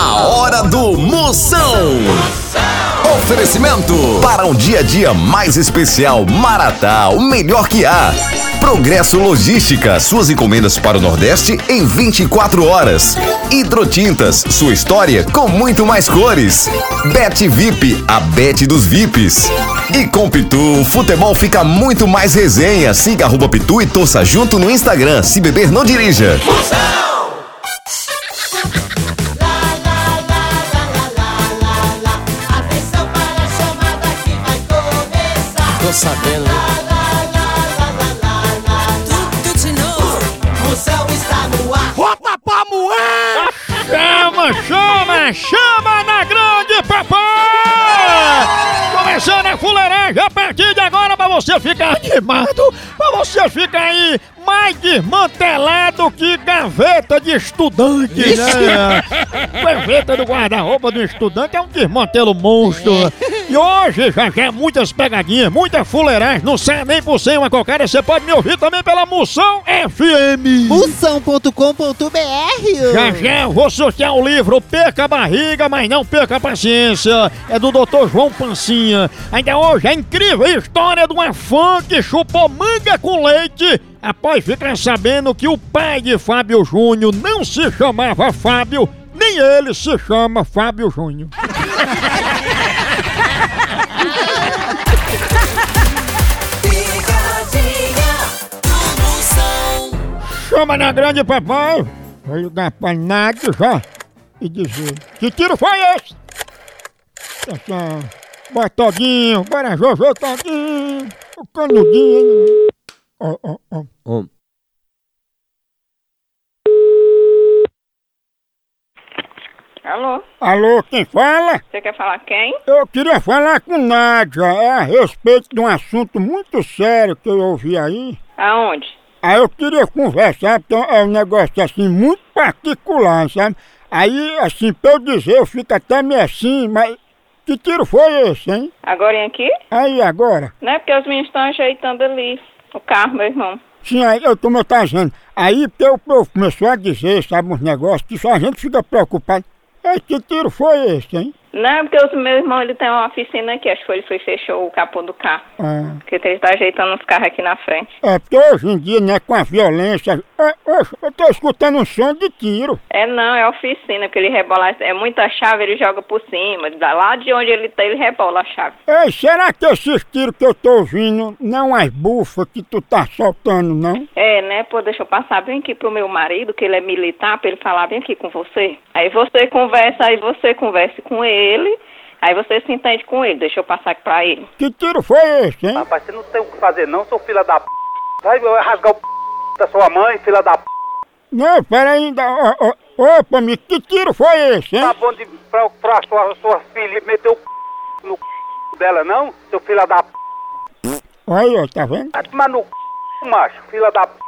A hora do Moção. Oferecimento para um dia a dia mais especial, Maratá, o melhor que há. Progresso Logística, suas encomendas para o Nordeste em 24 horas. Hidrotintas, sua história com muito mais cores. Bet VIP, a Bet dos VIPs. E com Pitu, o futebol fica muito mais resenha. Siga arroba Pitu e torça junto no Instagram. Se beber, não dirija. Atenção Tô sabendo? Tudo de novo. Moção está no ar. Bota pra moer! Chama, chama, chama na grande papai! Começando a fuleiragem a partir de agora pra você ficar animado, pra você ficar aí mais desmantelado que gaveta de estudante, né? Gaveta do guarda-roupa do estudante é um desmantelo monstro. E hoje já já muitas pegadinhas, muita fuleiragem, não sai nem por cem uma cocada, você pode me ouvir também pela Moção FM. Moção.com.br Já já eu vou sortear o livro Perca a Barriga, mas não perca a paciência. É do Dr. João Pancinha. Ainda hoje é incrível a história de uma fã que chupou manga com leite após ficar sabendo que o pai de Fábio Júnior não se chamava Fábio, nem ele se chama Fábio Júnior. Na grande papai. Vai ligar pra Nádia já e dizer: Que tiro foi esse? Essa. Bora todinho, bora Jojo todinho, o canudinho. Ó, ó, ó. Ó, Alô, Alô, quem fala? você quer falar quem? Eu queria falar com Nádia, é a respeito de um assunto muito sério que eu ouvi aí. Aonde? Aí eu queria conversar, porque é um negócio assim muito particular, sabe? Aí, assim, pra eu dizer, eu fico até meio assim, mas que tiro foi esse, hein? Agora em aqui? Aí, agora? Não é porque os meninos estão ajeitando ali o carro, meu irmão. Sim, aí, eu, como eu tava dizendo, aí porque o povo começou a dizer, sabe, uns negócios, que só a gente fica preocupado. Ei, que tiro foi esse, hein? Não é porque o meu irmão ele tem uma oficina aqui, acho que ele foi fechou o capô do carro. Ah, Porque ele está ajeitando os carros aqui na frente. é porque hoje em dia, né, com a violência, é, eu tô escutando um som de tiro. É não, é oficina, porque ele rebola, é muita chave, ele joga por cima. Lá de onde ele tá, ele rebola a chave. Ei, será que esses tiros que eu tô ouvindo não as bufas que tu tá soltando, não? É, né? Pô, deixa eu passar bem aqui pro meu marido, que ele é militar, pra ele falar bem aqui com você. Aí você conversa, aí você converse com ele, aí você se entende com ele. Deixa eu passar aqui pra ele. Que tiro foi esse, hein? Rapaz, você não tem o que fazer não, seu filho da p. Vai rasgar o p da sua mãe, filha da p. Não, pera ainda. ó, ó, Opa, me que tiro foi esse, hein? Tá bom de pra, pra sua, sua filha meter o p no c dela não, seu filho da p. Aí, ó, tá vendo? Vai tomar no c, macho, filha da p.